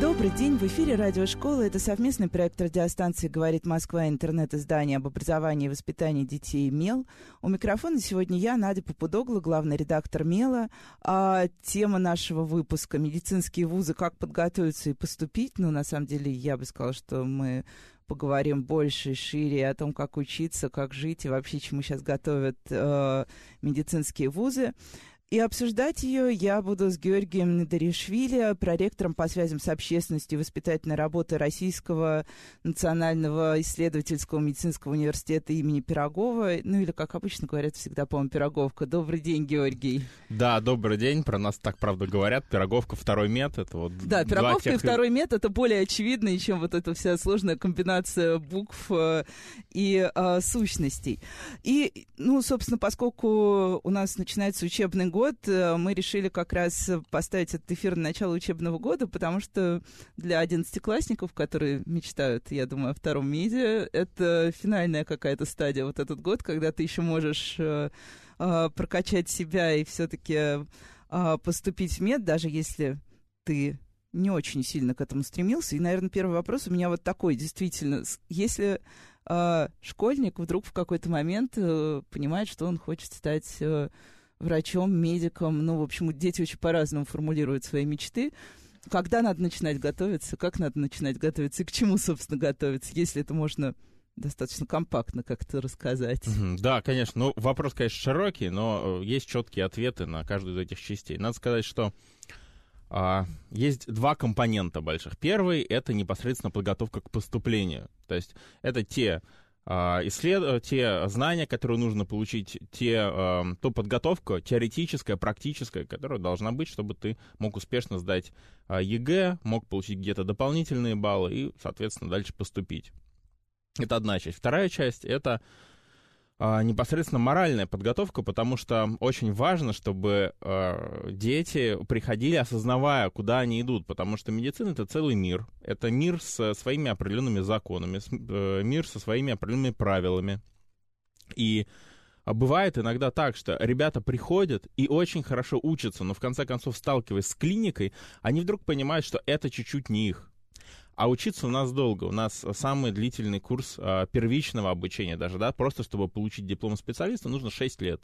Добрый день, в эфире радиошкола. Это совместный проект радиостанции «Говорит Москва» интернет-издание об образовании и воспитании детей «Мел». У микрофона сегодня я, Надя Попудогла, главный редактор «Мела». А тема нашего выпуска «Медицинские вузы. Как подготовиться и поступить». Ну, на самом деле, я бы сказала, что мы поговорим больше и шире о том, как учиться, как жить и вообще чему сейчас готовят э, медицинские вузы. И обсуждать ее я буду с Георгием Надаришвили, проректором по связям с общественностью и воспитательной работы Российского национального исследовательского медицинского университета имени Пирогова. Ну или, как обычно говорят, всегда, по-моему, Пироговка. Добрый день, Георгий. Да, добрый день. Про нас так, правда, говорят. Пироговка второй мет. Это вот да, Пироговка тех... и второй мет это более очевидно, чем вот эта вся сложная комбинация букв э, и э, сущностей. И, ну, собственно, поскольку у нас начинается учебный год, год э, мы решили как раз поставить этот эфир на начало учебного года, потому что для одиннадцатиклассников, которые мечтают, я думаю, о втором медиа, это финальная какая-то стадия вот этот год, когда ты еще можешь э, э, прокачать себя и все-таки поступить в мед, даже если ты не очень сильно к этому стремился. И, наверное, первый вопрос у меня вот такой, действительно, если э, школьник вдруг в какой-то момент э, понимает, что он хочет стать э, врачом, медиком. Ну, в общем, дети очень по-разному формулируют свои мечты. Когда надо начинать готовиться, как надо начинать готовиться и к чему, собственно, готовиться, если это можно достаточно компактно как-то рассказать. Да, конечно. Ну, вопрос, конечно, широкий, но э, есть четкие ответы на каждую из этих частей. Надо сказать, что а, есть два компонента больших. Первый — это непосредственно подготовка к поступлению. То есть это те исслед... те знания, которые нужно получить, те, э, ту подготовку теоретическая, практическая, которая должна быть, чтобы ты мог успешно сдать э, ЕГЭ, мог получить где-то дополнительные баллы и, соответственно, дальше поступить. Это одна часть. Вторая часть — это а, непосредственно моральная подготовка, потому что очень важно, чтобы э, дети приходили, осознавая, куда они идут, потому что медицина это целый мир, это мир со своими определенными законами, с, э, мир со своими определенными правилами. И бывает иногда так, что ребята приходят и очень хорошо учатся, но в конце концов, сталкиваясь с клиникой, они вдруг понимают, что это чуть-чуть не их. А учиться у нас долго. У нас самый длительный курс а, первичного обучения даже, да, просто чтобы получить диплом специалиста, нужно 6 лет.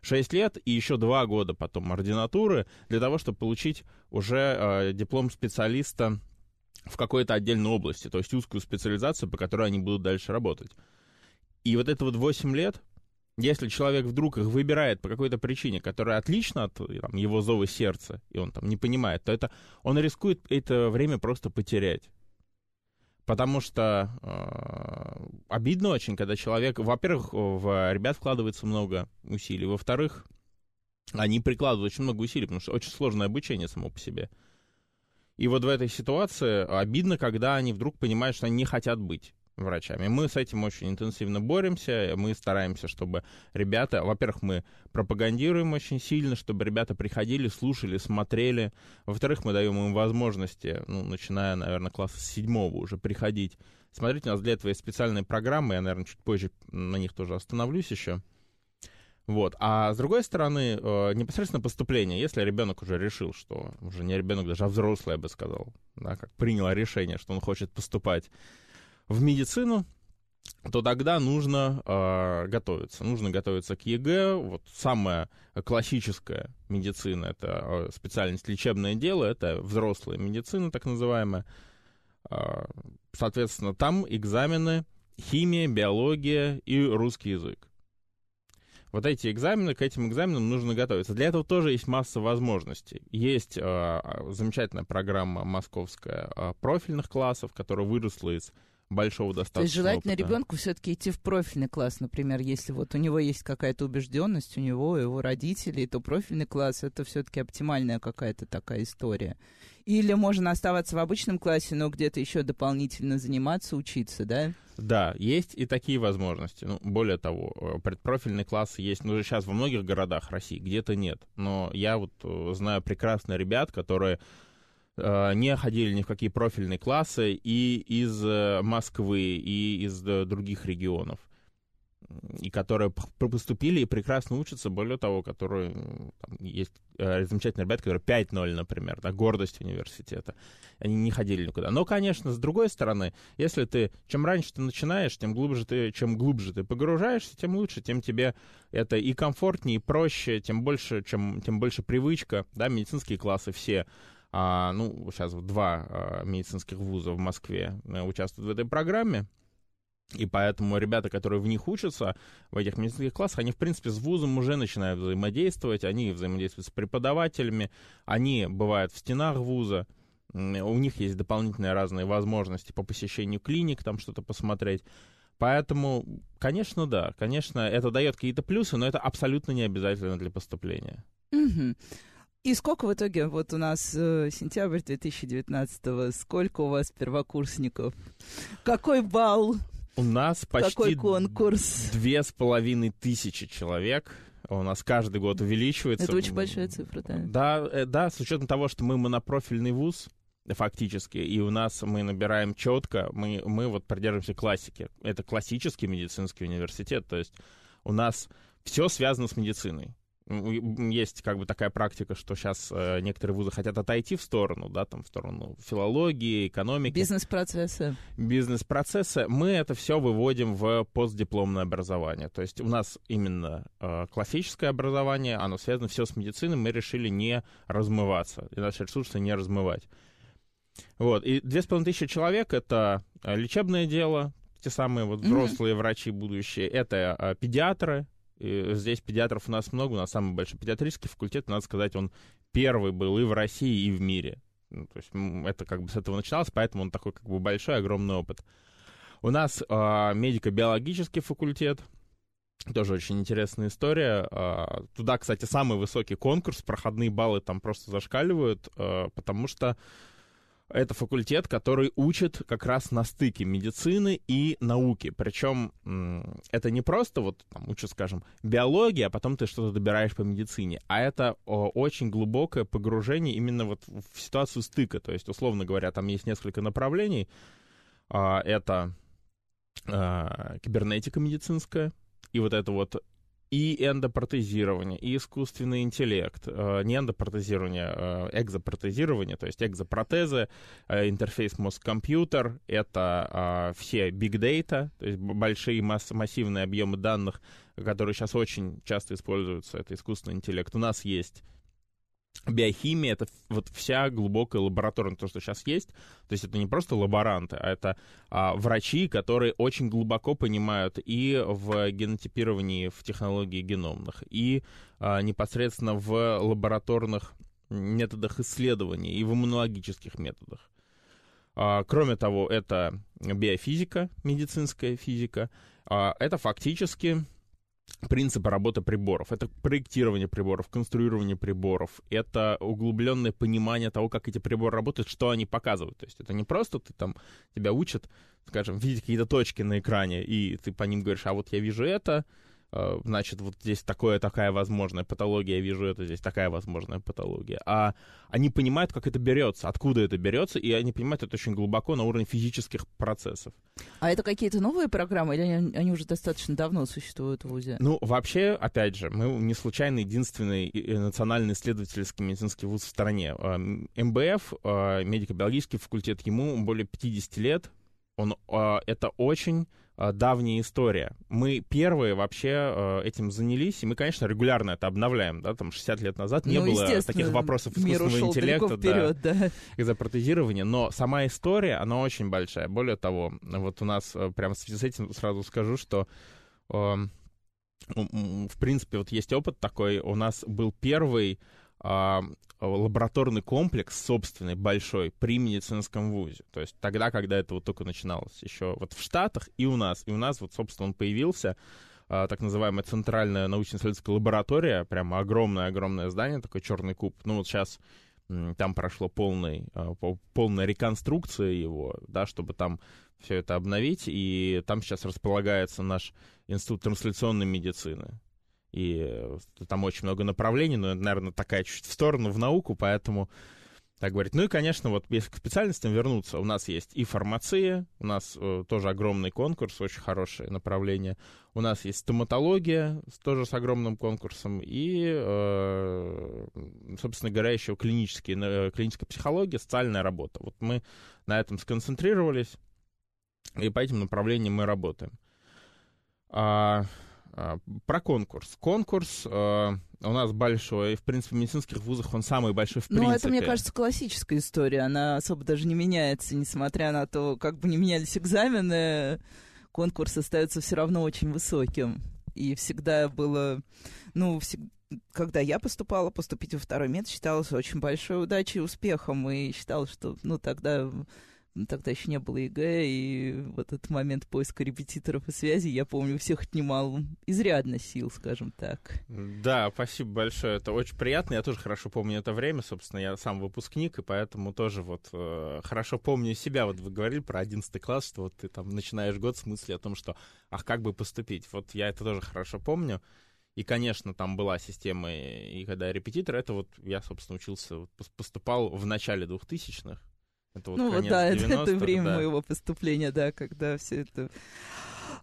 6 лет и еще 2 года потом ординатуры для того, чтобы получить уже а, диплом специалиста в какой-то отдельной области, то есть узкую специализацию, по которой они будут дальше работать. И вот это вот 8 лет, если человек вдруг их выбирает по какой-то причине, которая отлична от там, его зова сердца, и он там не понимает, то это он рискует это время просто потерять. Потому что э, обидно очень, когда человек, во-первых, в ребят вкладывается много усилий, во-вторых, они прикладывают очень много усилий, потому что очень сложное обучение само по себе. И вот в этой ситуации обидно, когда они вдруг понимают, что они не хотят быть врачами. Мы с этим очень интенсивно боремся, мы стараемся, чтобы ребята, во-первых, мы пропагандируем очень сильно, чтобы ребята приходили, слушали, смотрели. Во-вторых, мы даем им возможности, ну, начиная, наверное, класса седьмого уже приходить. Смотрите, у нас для этого есть специальные программы, я, наверное, чуть позже на них тоже остановлюсь еще. Вот. А с другой стороны, э, непосредственно поступление, если ребенок уже решил, что уже не ребенок, даже а взрослый, я бы сказал, да, как принял решение, что он хочет поступать в медицину, то тогда нужно э, готовиться. Нужно готовиться к ЕГЭ. Вот самая классическая медицина, это э, специальность лечебное дело, это взрослая медицина, так называемая. Э, соответственно, там экзамены химия, биология и русский язык. Вот эти экзамены, к этим экзаменам нужно готовиться. Для этого тоже есть масса возможностей. Есть э, замечательная программа московская э, профильных классов, которая выросла из большого достаточно То есть желательно опыта. ребенку все-таки идти в профильный класс, например, если вот у него есть какая-то убежденность, у него, у его родителей, то профильный класс это все-таки оптимальная какая-то такая история. Или можно оставаться в обычном классе, но где-то еще дополнительно заниматься, учиться, да? Да, есть и такие возможности. Ну, более того, э, предпрофильный класс есть, ну, сейчас во многих городах России, где-то нет. Но я вот э, знаю прекрасно ребят, которые не ходили ни в какие профильные классы и из э, Москвы, и из э, других регионов. И которые поступили и прекрасно учатся, более того, которые там, есть э, замечательные ребята, которые 5-0, например, да, гордость университета. Они не ходили никуда. Но, конечно, с другой стороны, если ты, чем раньше ты начинаешь, тем глубже ты, чем глубже ты погружаешься, тем лучше, тем тебе это и комфортнее, и проще, тем больше, чем, тем больше привычка, да, медицинские классы все, а, ну, сейчас два а, медицинских вуза в Москве а, участвуют в этой программе, и поэтому ребята, которые в них учатся, в этих медицинских классах, они, в принципе, с вузом уже начинают взаимодействовать, они взаимодействуют с преподавателями, они бывают в стенах вуза, у них есть дополнительные разные возможности по посещению клиник, там что-то посмотреть. Поэтому, конечно, да, конечно, это дает какие-то плюсы, но это абсолютно не обязательно для поступления. Угу. И сколько в итоге, вот у нас э, сентябрь 2019 сколько у вас первокурсников? Какой балл? У нас почти Какой конкурс? две с половиной тысячи человек. У нас каждый год увеличивается. Это очень большая цифра, да. Да, э, да, с учетом того, что мы монопрофильный вуз, фактически, и у нас мы набираем четко, мы, мы вот придерживаемся классики. Это классический медицинский университет, то есть у нас все связано с медициной. Есть как бы такая практика, что сейчас э, некоторые вузы хотят отойти в сторону, да, там в сторону филологии, экономики. Бизнес-процессы. Бизнес-процессы. Мы это все выводим в постдипломное образование. То есть у нас именно э, классическое образование, оно связано все с медициной, мы решили не размываться, и наши ресурсы не размывать. Вот, и две с половиной тысячи человек — это э, лечебное дело, те самые вот взрослые mm-hmm. врачи будущие, это педиатры, здесь педиатров у нас много, у нас самый большой педиатрический факультет, надо сказать, он первый был и в России, и в мире. Ну, то есть это как бы с этого начиналось, поэтому он такой как бы большой, огромный опыт. У нас э, медико-биологический факультет, тоже очень интересная история. Э, туда, кстати, самый высокий конкурс, проходные баллы там просто зашкаливают, э, потому что это факультет, который учит как раз на стыке медицины и науки. Причем это не просто вот там учат, скажем, биология, а потом ты что-то добираешь по медицине, а это очень глубокое погружение именно вот в ситуацию стыка. То есть, условно говоря, там есть несколько направлений. А, это а, кибернетика медицинская, и вот это вот и эндопротезирование, и искусственный интеллект, э, не эндопротезирование, э, экзопротезирование, то есть экзопротезы, э, интерфейс мозг-компьютер, это э, все big data, то есть большие масс- массивные объемы данных, которые сейчас очень часто используются, это искусственный интеллект. У нас есть биохимия — это вот вся глубокая лабораторная, то, что сейчас есть. То есть это не просто лаборанты, а это а, врачи, которые очень глубоко понимают и в генотипировании, в технологии геномных, и а, непосредственно в лабораторных методах исследований и в иммунологических методах. А, кроме того, это биофизика, медицинская физика. А, это фактически принципы работы приборов. Это проектирование приборов, конструирование приборов, это углубленное понимание того, как эти приборы работают, что они показывают. То есть это не просто ты там, тебя учат, скажем, видеть какие-то точки на экране, и ты по ним говоришь, а вот я вижу это, значит, вот здесь такое, такая возможная патология, я вижу это, здесь такая возможная патология. А они понимают, как это берется, откуда это берется, и они понимают это очень глубоко на уровне физических процессов. А это какие-то новые программы, или они, они уже достаточно давно существуют в ВУЗе? Ну, вообще, опять же, мы не случайно единственный национальный исследовательский медицинский вуз в стране. МБФ, медико-биологический факультет, ему более 50 лет, он, это очень давняя история. Мы первые вообще этим занялись, и мы, конечно, регулярно это обновляем, да, там 60 лет назад не ну, было таких вопросов искусственного интеллекта, вперед, да, да. экзопротезирования, но сама история, она очень большая. Более того, вот у нас прямо в связи с этим сразу скажу, что в принципе, вот есть опыт такой, у нас был первый а, лабораторный комплекс собственный, большой, при медицинском вузе. То есть тогда, когда это вот только начиналось. Еще вот в Штатах и у нас. И у нас вот, собственно, он появился, а, так называемая центральная научно-исследовательская лаборатория, прямо огромное-огромное здание, такой черный куб. Ну вот сейчас там прошло полный, а, полная реконструкция его, да, чтобы там все это обновить, и там сейчас располагается наш институт трансляционной медицины и э, там очень много направлений, но, наверное, такая чуть в сторону, в науку, поэтому так говорить. Ну и, конечно, вот если к специальностям вернуться, у нас есть и фармация, у нас э, тоже огромный конкурс, очень хорошее направление. У нас есть стоматология, тоже с огромным конкурсом, и, э, собственно говоря, еще клинические, э, клиническая психология, социальная работа. Вот мы на этом сконцентрировались, и по этим направлениям мы работаем. А, про конкурс. Конкурс э, у нас большой. В принципе, в медицинских вузах он самый большой в принципе. Ну, это, мне кажется, классическая история. Она особо даже не меняется, несмотря на то, как бы не менялись экзамены, конкурс остается все равно очень высоким. И всегда было, ну, всегда когда я поступала, поступить во второй мед считалось очень большой удачей и успехом. И считалось, что, ну, тогда ну, тогда еще не было ЕГЭ, и вот этот момент поиска репетиторов и связи, я помню, всех отнимал изрядно сил, скажем так. Да, спасибо большое, это очень приятно, я тоже хорошо помню это время, собственно, я сам выпускник, и поэтому тоже вот э, хорошо помню себя, вот вы говорили про 11 класс, что вот ты там начинаешь год с мысли о том, что, ах, как бы поступить, вот я это тоже хорошо помню, и, конечно, там была система, и когда я репетитор, это вот я, собственно, учился, поступал в начале 2000-х, это вот ну вот да, это, это время да. моего поступления, да, когда все это...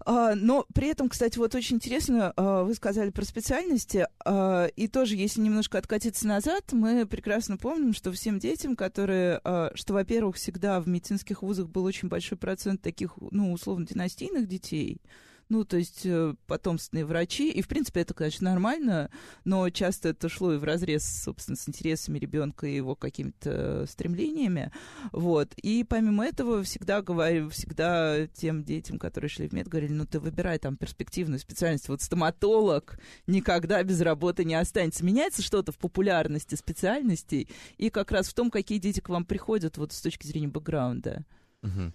А, но при этом, кстати, вот очень интересно, а, вы сказали про специальности, а, и тоже, если немножко откатиться назад, мы прекрасно помним, что всем детям, которые, что, во-первых, всегда в медицинских вузах был очень большой процент таких, ну, условно, династийных детей, ну, то есть э, потомственные врачи. И, в принципе, это, конечно, нормально, но часто это шло и в разрез, собственно, с интересами ребенка и его какими-то стремлениями. Вот. И помимо этого всегда говорю, всегда тем детям, которые шли в мед, говорили, ну, ты выбирай там перспективную специальность. Вот стоматолог никогда без работы не останется. Меняется что-то в популярности специальностей и как раз в том, какие дети к вам приходят вот с точки зрения бэкграунда. Угу.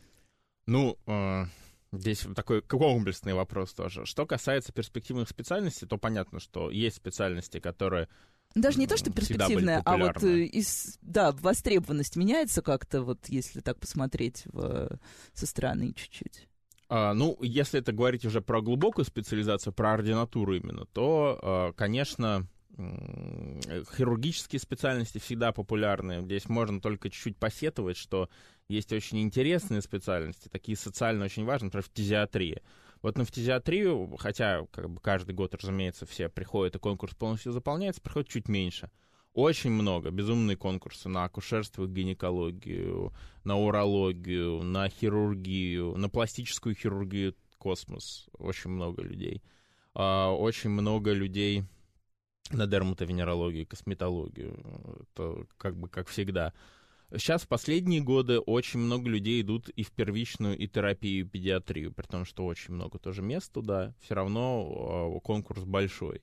Ну, э, Здесь такой комплексный вопрос тоже. Что касается перспективных специальностей, то понятно, что есть специальности, которые даже не то, что перспективная, а вот э, из, да, востребованность меняется как-то, вот если так посмотреть в, со стороны чуть-чуть. А, ну, если это говорить уже про глубокую специализацию, про ординатуру именно, то, а, конечно, хирургические специальности всегда популярны. Здесь можно только чуть-чуть посетовать, что есть очень интересные специальности, такие социально очень важные, например, фтизиатрия. Вот на фтизиатрию, хотя как бы каждый год, разумеется, все приходят, и конкурс полностью заполняется, приходит чуть меньше. Очень много, безумные конкурсы на акушерство, гинекологию, на урологию, на хирургию, на пластическую хирургию, космос. Очень много людей. А, очень много людей на дерматовенерологию, косметологию. Это как бы как всегда. Сейчас в последние годы очень много людей идут и в первичную, и терапию, и педиатрию, при том, что очень много тоже мест туда, все равно э, конкурс большой.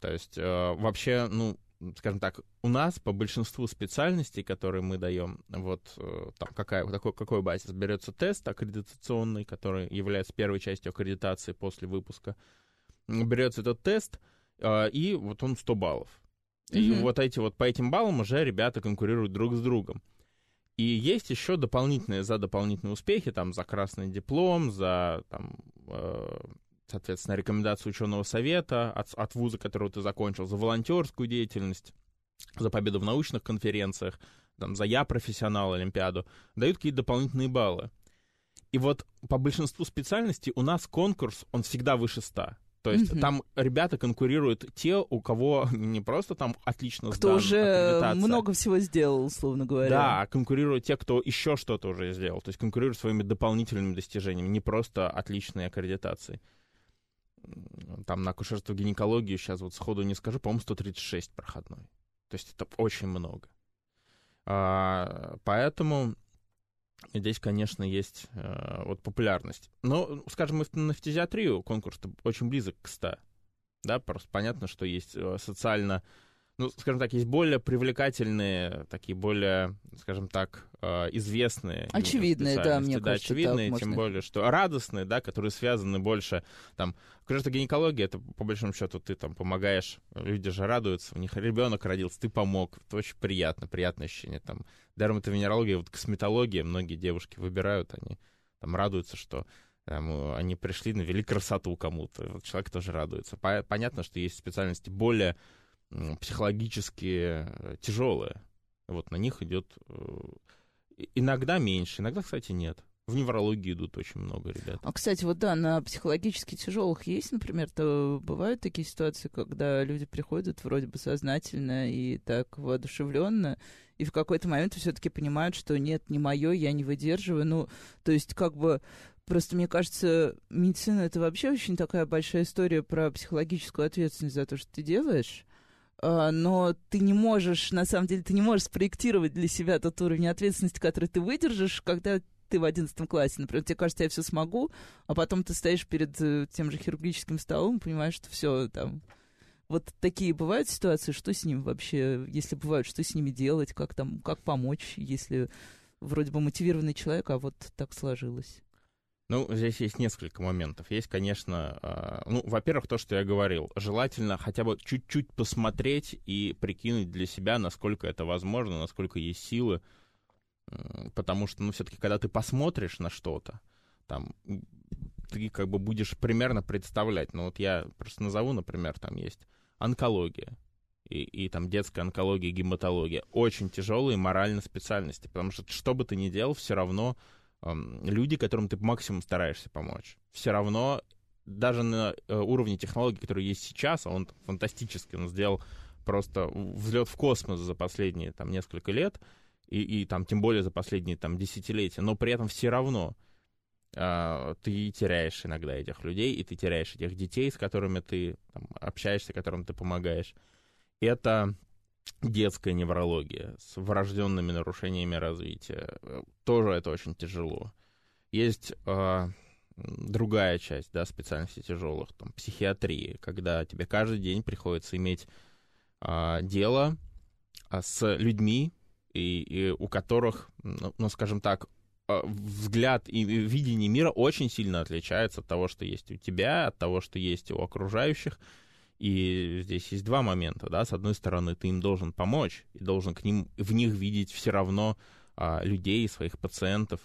То есть э, вообще, ну, скажем так, у нас по большинству специальностей, которые мы даем, вот э, там какая, такой, какой базис, берется тест аккредитационный, который является первой частью аккредитации после выпуска, берется этот тест, и вот он 100 баллов. И mm-hmm. вот эти вот по этим баллам уже ребята конкурируют друг с другом. И есть еще дополнительные за дополнительные успехи, там за красный диплом, за там, э, соответственно, рекомендацию ученого совета от, от вуза, которого ты закончил, за волонтерскую деятельность, за победу в научных конференциях, там, за я профессионал Олимпиаду, дают какие-то дополнительные баллы. И вот по большинству специальностей у нас конкурс, он всегда выше 100. То есть mm-hmm. там ребята конкурируют те, у кого не просто там отлично Кто уже много всего сделал, условно говоря. Да, а конкурируют те, кто еще что-то уже сделал. То есть конкурируют своими дополнительными достижениями, не просто отличной аккредитацией. Там на акушерство гинекологию сейчас вот сходу не скажу, по-моему, 136 проходной. То есть это очень много. А, поэтому Здесь, конечно, есть э, вот популярность. Но, скажем, на фтизиатрию конкурс очень близок к 100. Да, просто понятно, что есть э, социально ну, скажем так, есть более привлекательные, такие более, скажем так, э, известные. Очевидные, да, мне да, кажется, очевидные, можно... тем более, что радостные, да, которые связаны больше, там, что гинекология, это, по большому счету, ты там помогаешь, люди же радуются, у них ребенок родился, ты помог, это очень приятно, приятное ощущение, там, дерматовенерология, вот косметология, многие девушки выбирают, они там радуются, что там, они пришли, навели красоту кому-то, вот человек тоже радуется. Понятно, что есть специальности более психологически э, тяжелые. Вот на них идет э, иногда меньше, иногда, кстати, нет. В неврологии идут очень много ребят. А, кстати, вот да, на психологически тяжелых есть, например, то бывают такие ситуации, когда люди приходят вроде бы сознательно и так воодушевленно, и в какой-то момент все-таки понимают, что нет, не мое, я не выдерживаю. Ну, то есть, как бы Просто мне кажется, медицина это вообще очень такая большая история про психологическую ответственность за то, что ты делаешь. А, но ты не можешь, на самом деле, ты не можешь спроектировать для себя тот уровень ответственности, который ты выдержишь, когда ты в одиннадцатом классе. Например, тебе кажется, я все смогу, а потом ты стоишь перед э, тем же хирургическим столом, понимаешь, что все там... Вот такие бывают ситуации, что с ним вообще, если бывают, что с ними делать, как там, как помочь, если вроде бы мотивированный человек, а вот так сложилось. Ну, здесь есть несколько моментов. Есть, конечно, э, ну, во-первых, то, что я говорил. Желательно хотя бы чуть-чуть посмотреть и прикинуть для себя, насколько это возможно, насколько есть силы. Потому что, ну, все-таки, когда ты посмотришь на что-то, там, ты как бы будешь примерно представлять. Ну, вот я просто назову, например, там есть онкология. И, и там детская онкология, гематология. Очень тяжелые моральные специальности. Потому что что бы ты ни делал, все равно люди, которым ты максимум стараешься помочь. Все равно даже на э, уровне технологий, которые есть сейчас, а он фантастический, он сделал просто взлет в космос за последние там несколько лет, и, и там тем более за последние там десятилетия, но при этом все равно э, ты теряешь иногда этих людей, и ты теряешь этих детей, с которыми ты там, общаешься, которым ты помогаешь. Это детская неврология с врожденными нарушениями развития. Тоже это очень тяжело. Есть э, другая часть, да, специальностей тяжелых, там, психиатрии, когда тебе каждый день приходится иметь э, дело э, с людьми, и, и у которых, ну, ну, скажем так, взгляд и видение мира очень сильно отличается от того, что есть у тебя, от того, что есть у окружающих. И здесь есть два момента, да, с одной стороны, ты им должен помочь, и должен к ним, в них видеть все равно а, людей, своих пациентов,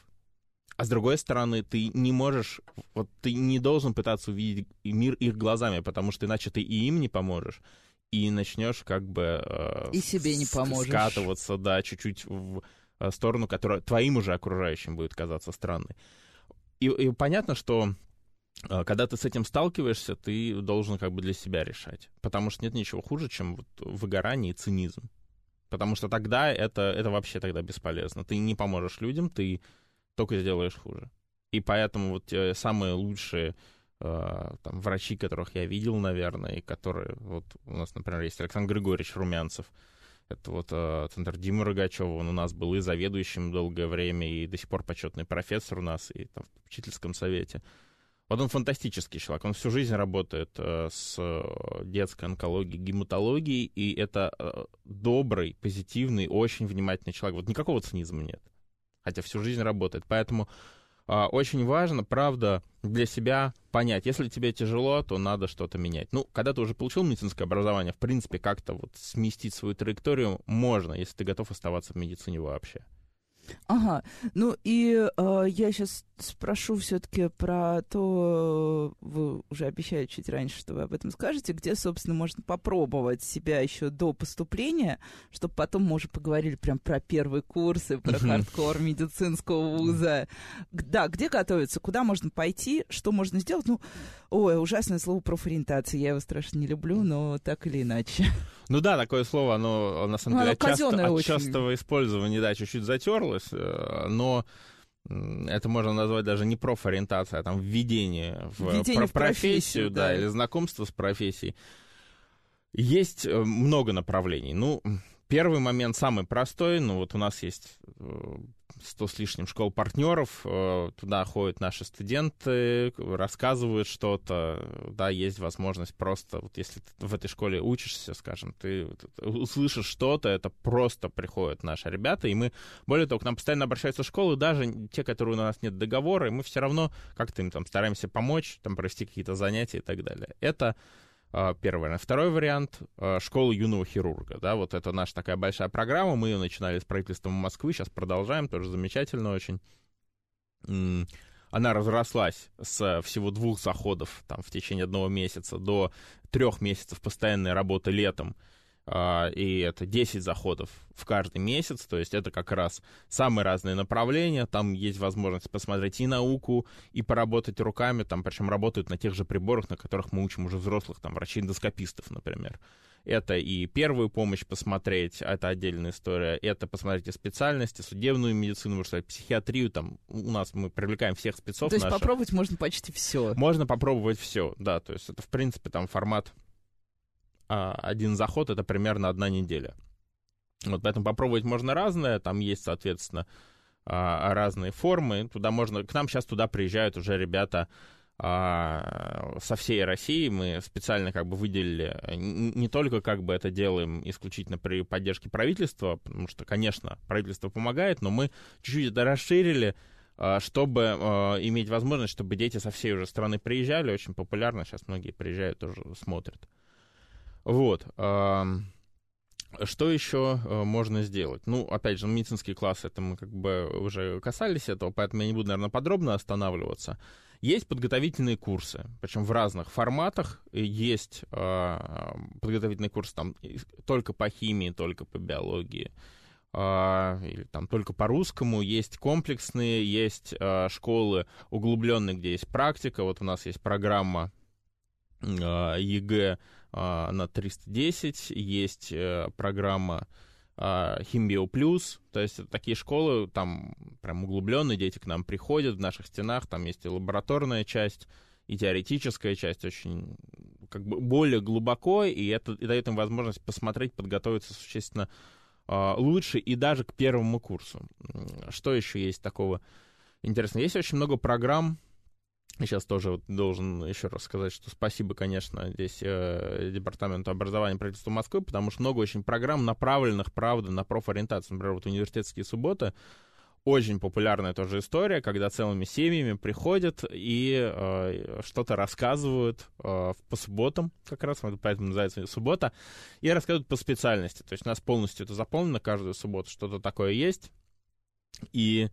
а с другой стороны, ты не можешь, вот ты не должен пытаться увидеть мир их глазами, потому что иначе ты и им не поможешь, и начнешь как бы... Э, и себе не поможешь. Скатываться, да, чуть-чуть в э, сторону, которая твоим уже окружающим будет казаться странной. И, и понятно, что а, когда ты с этим сталкиваешься, ты должен как бы для себя решать. Потому что нет ничего хуже, чем вот выгорание и цинизм. Потому что тогда это, это вообще тогда бесполезно. Ты не поможешь людям, ты только сделаешь хуже. И поэтому вот те самые лучшие э, там, врачи, которых я видел, наверное, и которые... Вот у нас, например, есть Александр Григорьевич Румянцев. Это вот э, центр Димы Рогачева. Он у нас был и заведующим долгое время, и до сих пор почетный профессор у нас, и там, в учительском совете. Вот он фантастический человек, он всю жизнь работает э, с э, детской онкологией, гематологией, и это э, добрый, позитивный, очень внимательный человек. Вот никакого цинизма нет, хотя всю жизнь работает. Поэтому э, очень важно, правда, для себя понять, если тебе тяжело, то надо что-то менять. Ну, когда ты уже получил медицинское образование, в принципе, как-то вот сместить свою траекторию можно, если ты готов оставаться в медицине вообще. Ага, ну и э, я сейчас спрошу все-таки про то, вы уже обещали чуть раньше, что вы об этом скажете, где, собственно, можно попробовать себя еще до поступления, чтобы потом мы уже поговорили прям про первые курсы, про хардкор медицинского вуза. Да, где готовиться, куда можно пойти, что можно сделать. Ну, ой, ужасное слово профориентация, я его страшно не люблю, но так или иначе. Ну да, такое слово, оно на самом ну, деле от, часто, от частого использования, да, чуть-чуть затерлось, э, но это можно назвать даже не профориентация, а там введение в, введение про- в профессию, да, да, или знакомство с профессией. Есть э, много направлений. Ну, первый момент самый простой, ну вот у нас есть э, 100 с лишним школ-партнеров, э, туда ходят наши студенты, рассказывают что-то, да, есть возможность просто, вот если ты в этой школе учишься, скажем, ты услышишь что-то, это просто приходят наши ребята, и мы, более того, к нам постоянно обращаются школы, даже те, которые у нас нет договора, и мы все равно как-то им там стараемся помочь, там провести какие-то занятия и так далее. Это первый вариант. Второй вариант — школа юного хирурга. Да, вот это наша такая большая программа. Мы ее начинали с правительством Москвы, сейчас продолжаем, тоже замечательно очень. Она разрослась с всего двух заходов там, в течение одного месяца до трех месяцев постоянной работы летом. А, и это 10 заходов в каждый месяц, то есть это как раз самые разные направления, там есть возможность посмотреть и науку, и поработать руками, там причем работают на тех же приборах, на которых мы учим уже взрослых, там врачей-эндоскопистов, например. Это и первую помощь посмотреть, это отдельная история, это посмотреть и специальности, судебную медицину, можно сказать, психиатрию, там у нас мы привлекаем всех спецов. То есть наших. попробовать можно почти все. Можно попробовать все, да, то есть это в принципе там формат а, один заход это примерно одна неделя. Вот поэтому попробовать можно разное, там есть, соответственно, а, разные формы. Туда можно, к нам сейчас туда приезжают уже ребята а, со всей России. Мы специально как бы выделили, не только как бы это делаем исключительно при поддержке правительства, потому что, конечно, правительство помогает, но мы чуть-чуть это расширили, чтобы иметь возможность, чтобы дети со всей уже страны приезжали. Очень популярно, сейчас многие приезжают, тоже смотрят. Вот. Что еще э, можно сделать? Ну, опять же, медицинские классы, это мы как бы уже касались этого, поэтому я не буду, наверное, подробно останавливаться. Есть подготовительные курсы, причем в разных форматах. Есть э, подготовительный курс там только по химии, только по биологии, э, или там только по русскому. Есть комплексные, есть э, школы углубленные, где есть практика. Вот у нас есть программа э, ЕГЭ на 310, есть э, программа а, Химбио Плюс, то есть такие школы, там прям углубленные дети к нам приходят в наших стенах, там есть и лабораторная часть, и теоретическая часть очень как бы более глубоко, и это и дает им возможность посмотреть, подготовиться существенно э, лучше и даже к первому курсу. Что еще есть такого интересного? Есть очень много программ, Сейчас тоже должен еще раз сказать, что спасибо, конечно, здесь э, Департаменту образования правительства Москвы, потому что много очень программ, направленных, правда, на профориентацию. Например, вот университетские субботы, очень популярная тоже история, когда целыми семьями приходят и э, что-то рассказывают э, по субботам, как раз, поэтому называется суббота, и рассказывают по специальности. То есть у нас полностью это заполнено, каждую субботу что-то такое есть. И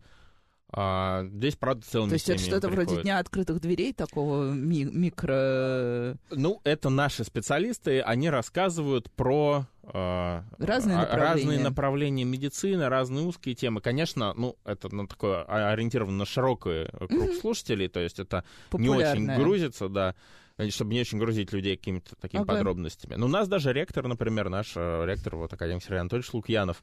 а, здесь, правда, целыми То есть это что-то вроде дня открытых дверей, такого ми- микро... Ну, это наши специалисты, они рассказывают про э, разные, направления. разные направления медицины, разные узкие темы. Конечно, ну, это ну, такое ориентировано на широкий круг mm-hmm. слушателей, то есть это не очень грузится, да чтобы не очень грузить людей какими-то такими okay. подробностями. Но у нас даже ректор, например, наш э, ректор, вот академик Сергей Анатольевич Лукьянов,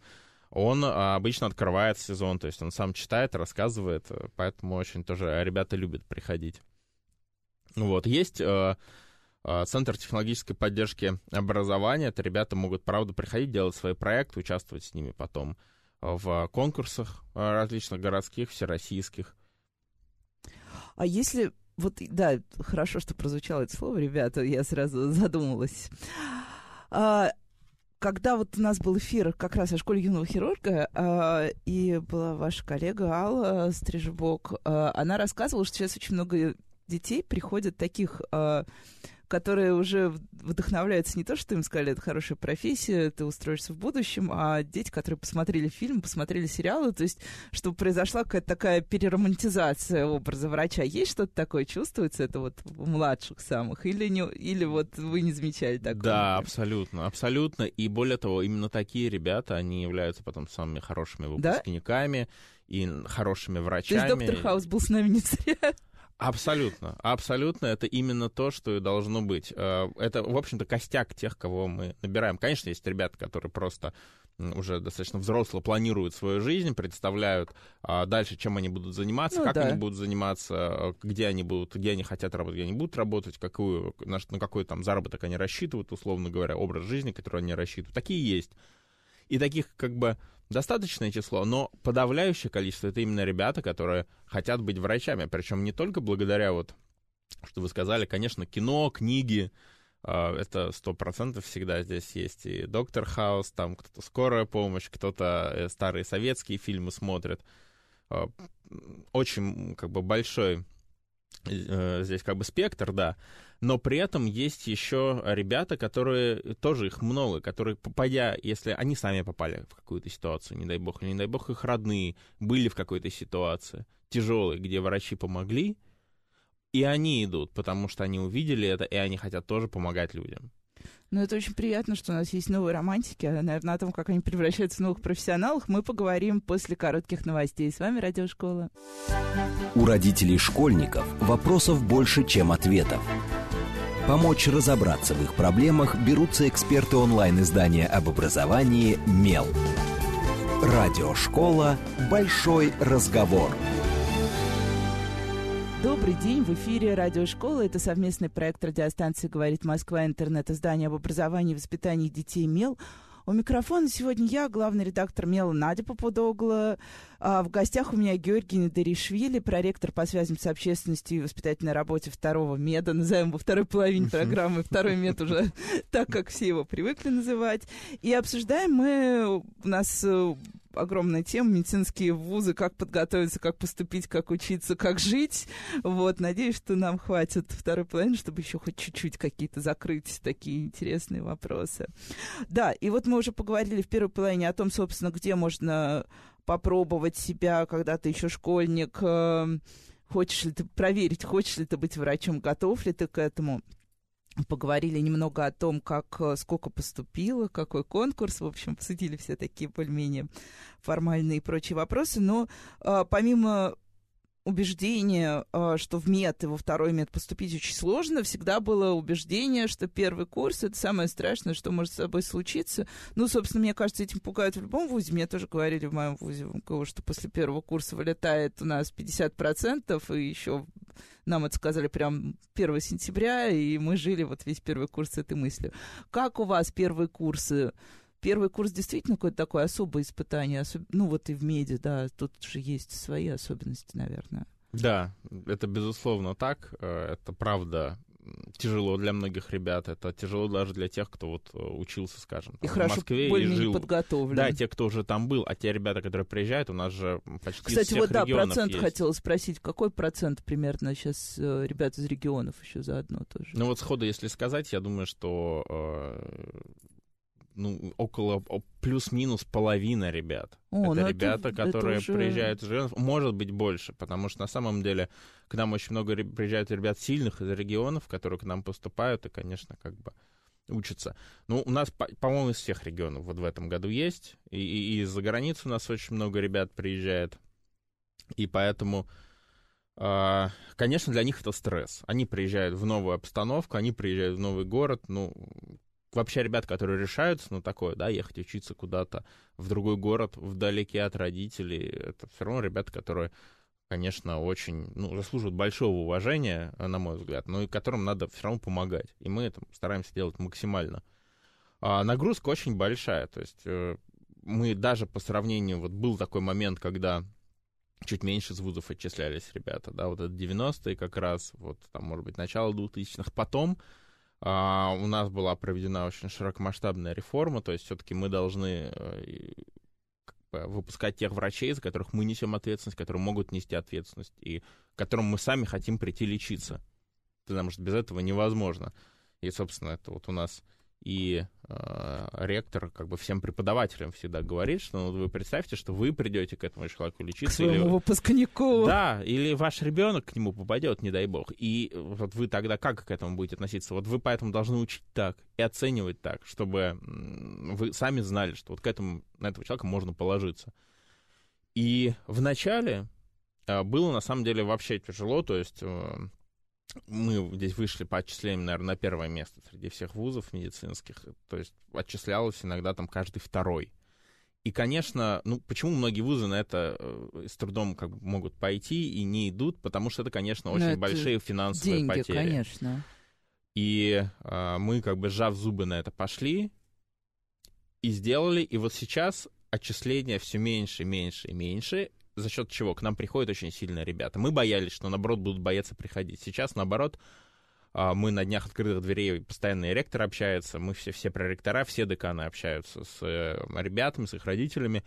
он а, обычно открывает сезон, то есть он сам читает, рассказывает, э, поэтому очень тоже ребята любят приходить. Вот, есть э, э, Центр технологической поддержки образования, это ребята могут, правда, приходить, делать свои проекты, участвовать с ними потом в конкурсах различных городских, всероссийских. А если вот, да, хорошо, что прозвучало это слово, ребята, я сразу задумалась. А, когда вот у нас был эфир как раз о школе юного хирурга, э, и была ваша коллега Алла Стрижебок, э, она рассказывала, что сейчас очень много детей приходят таких э, которые уже вдохновляются не то, что им сказали, это хорошая профессия, ты устроишься в будущем, а дети, которые посмотрели фильм, посмотрели сериалы, то есть, чтобы произошла какая-то такая переромантизация образа врача. Есть что-то такое, чувствуется это вот у младших самых? Или, не, или вот вы не замечали такое? Да, абсолютно, абсолютно. И более того, именно такие ребята, они являются потом самыми хорошими выпускниками да? и хорошими врачами. То есть доктор Хаус был с нами не зря? Абсолютно, абсолютно. Это именно то, что и должно быть. Э, это, в общем-то, костяк тех, кого мы набираем. Конечно, есть ребята, которые просто уже достаточно взросло планируют свою жизнь, представляют а, дальше, чем они будут заниматься, ну, как да. они будут заниматься, где они будут, где они хотят работать, где они будут работать, какую, на, на какой там заработок они рассчитывают, условно говоря, образ жизни, который они рассчитывают. Такие есть. И таких как бы достаточное число, но подавляющее количество это именно ребята, которые хотят быть врачами. Причем не только благодаря вот, что вы сказали, конечно, кино, книги, а, это сто процентов всегда здесь есть и Доктор Хаус, там кто-то скорая помощь, кто-то э, старые советские фильмы смотрит. А, очень как бы большой здесь как бы спектр, да, но при этом есть еще ребята, которые, тоже их много, которые, попадя, если они сами попали в какую-то ситуацию, не дай бог, или не дай бог их родные были в какой-то ситуации тяжелой, где врачи помогли, и они идут, потому что они увидели это, и они хотят тоже помогать людям. Ну, это очень приятно, что у нас есть новые романтики. А, наверное, о том, как они превращаются в новых профессионалов, мы поговорим после коротких новостей. С вами Радиошкола. У родителей школьников вопросов больше, чем ответов. Помочь разобраться в их проблемах берутся эксперты онлайн-издания об образовании «Мел». Радиошкола «Большой разговор». Добрый день, в эфире Радиошкола. Это совместный проект радиостанции «Говорит Москва», интернет-издание об образовании и воспитании детей «Мел». У микрофона сегодня я, главный редактор Мела Надя Попудогла. А в гостях у меня Георгий Недаришвили, проректор по связям с общественностью и воспитательной работе второго меда. Назовем его второй половине программы. Второй мед уже так, как все его привыкли называть. И обсуждаем мы... У нас э, огромная тема, медицинские вузы, как подготовиться, как поступить, как учиться, как жить. Вот, надеюсь, что нам хватит второй половины, чтобы еще хоть чуть-чуть какие-то закрыть такие интересные вопросы. Да, и вот мы уже поговорили в первой половине о том, собственно, где можно попробовать себя, когда ты еще школьник, эм, хочешь ли ты проверить, хочешь ли ты быть врачом, готов ли ты к этому поговорили немного о том, как э, сколько поступило, какой конкурс, в общем, посудили все такие более-менее формальные и прочие вопросы, но а, помимо убеждение, а, что в мед и во второй мед поступить очень сложно. Всегда было убеждение, что первый курс — это самое страшное, что может с собой случиться. Ну, собственно, мне кажется, этим пугают в любом вузе. Мне тоже говорили в моем вузе, в МКУ, что после первого курса вылетает у нас 50%, и еще нам это сказали прям 1 сентября, и мы жили вот весь первый курс с этой мыслью. Как у вас первые курсы первый курс действительно какое-то такое особое испытание, особ... ну вот и в меди, да, тут же есть свои особенности, наверное. Да, это безусловно так, э, это правда тяжело для многих ребят, это тяжело даже для тех, кто вот э, учился, скажем, там, и в хорошо, Москве и жил. подготовлен. Да, те, кто уже там был, а те ребята, которые приезжают, у нас же почти Кстати, всех вот да, процент есть. хотела спросить, какой процент примерно сейчас э, ребят из регионов еще заодно тоже? Ну вот сходу, если сказать, я думаю, что э, ну, около плюс-минус половина ребят. О, это ну ребята, это, которые это уже... приезжают из регионов. Может быть, больше, потому что на самом деле к нам очень много приезжают ребят сильных из регионов, которые к нам поступают и, конечно, как бы учатся. Ну, у нас, по- по-моему, из всех регионов вот в этом году есть. И, и, и из-за границы у нас очень много ребят приезжает. И поэтому, э, конечно, для них это стресс. Они приезжают в новую обстановку, они приезжают в новый город. Ну, вообще ребят, которые решаются на такое, да, ехать учиться куда-то в другой город, вдалеке от родителей, это все равно ребята, которые, конечно, очень, ну, заслуживают большого уважения, на мой взгляд, но и которым надо все равно помогать. И мы это стараемся делать максимально. А нагрузка очень большая, то есть э, мы даже по сравнению, вот был такой момент, когда чуть меньше из вузов отчислялись ребята, да, вот это 90-е как раз, вот там, может быть, начало 2000-х. Потом у нас была проведена очень широкомасштабная реформа, то есть все-таки мы должны э, выпускать тех врачей, за которых мы несем ответственность, которые могут нести ответственность, и которым мы сами хотим прийти лечиться. Потому что без этого невозможно. И, собственно, это вот у нас и э, ректор как бы всем преподавателям всегда говорит, что ну, вы представьте, что вы придете к этому человеку лечиться. К своему или... выпускнику. Да, или ваш ребенок к нему попадет, не дай бог. И вот вы тогда как к этому будете относиться? Вот вы поэтому должны учить так и оценивать так, чтобы вы сами знали, что вот к этому, на этого человека можно положиться. И в начале э, было на самом деле вообще тяжело, то есть э, мы здесь вышли по отчислениям, наверное, на первое место среди всех вузов медицинских. То есть отчислялось иногда там каждый второй. И, конечно, ну, почему многие вузы на это э, с трудом как бы могут пойти и не идут? Потому что это, конечно, очень это большие финансовые Деньги, потери. конечно. И э, мы, как бы, сжав зубы на это пошли. И сделали, и вот сейчас отчисления все меньше, меньше и меньше, за счет чего к нам приходят очень сильные ребята. Мы боялись, что, наоборот, будут бояться приходить. Сейчас, наоборот, а, мы на днях открытых дверей, постоянно ректор общается, мы все, все проректора, все деканы общаются с э, ребятами, с их родителями.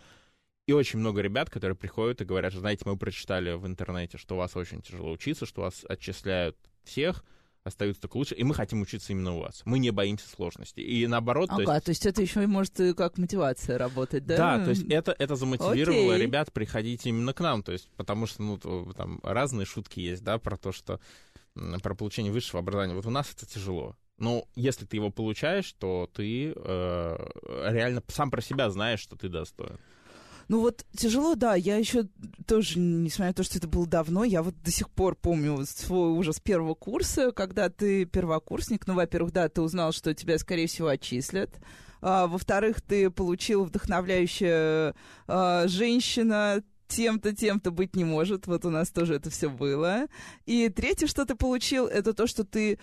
И очень много ребят, которые приходят и говорят, знаете, мы прочитали в интернете, что у вас очень тяжело учиться, что вас отчисляют всех, остаются только лучше, и мы хотим учиться именно у вас. Мы не боимся сложностей. И наоборот... Ага, то, есть... то есть это еще и может как мотивация работать, да? Да, то есть это, это замотивировало Окей. ребят приходить именно к нам, то есть потому что, ну, там разные шутки есть, да, про то, что про получение высшего образования. Вот у нас это тяжело. Но если ты его получаешь, то ты э, реально сам про себя знаешь, что ты достоин. Ну вот тяжело, да. Я еще тоже, несмотря на то, что это было давно, я вот до сих пор помню свой ужас первого курса, когда ты первокурсник. Ну, во-первых, да, ты узнал, что тебя, скорее всего, отчислят. А, во-вторых, ты получил вдохновляющая а, женщина, тем-то, тем-то быть не может. Вот у нас тоже это все было. И третье, что ты получил, это то, что ты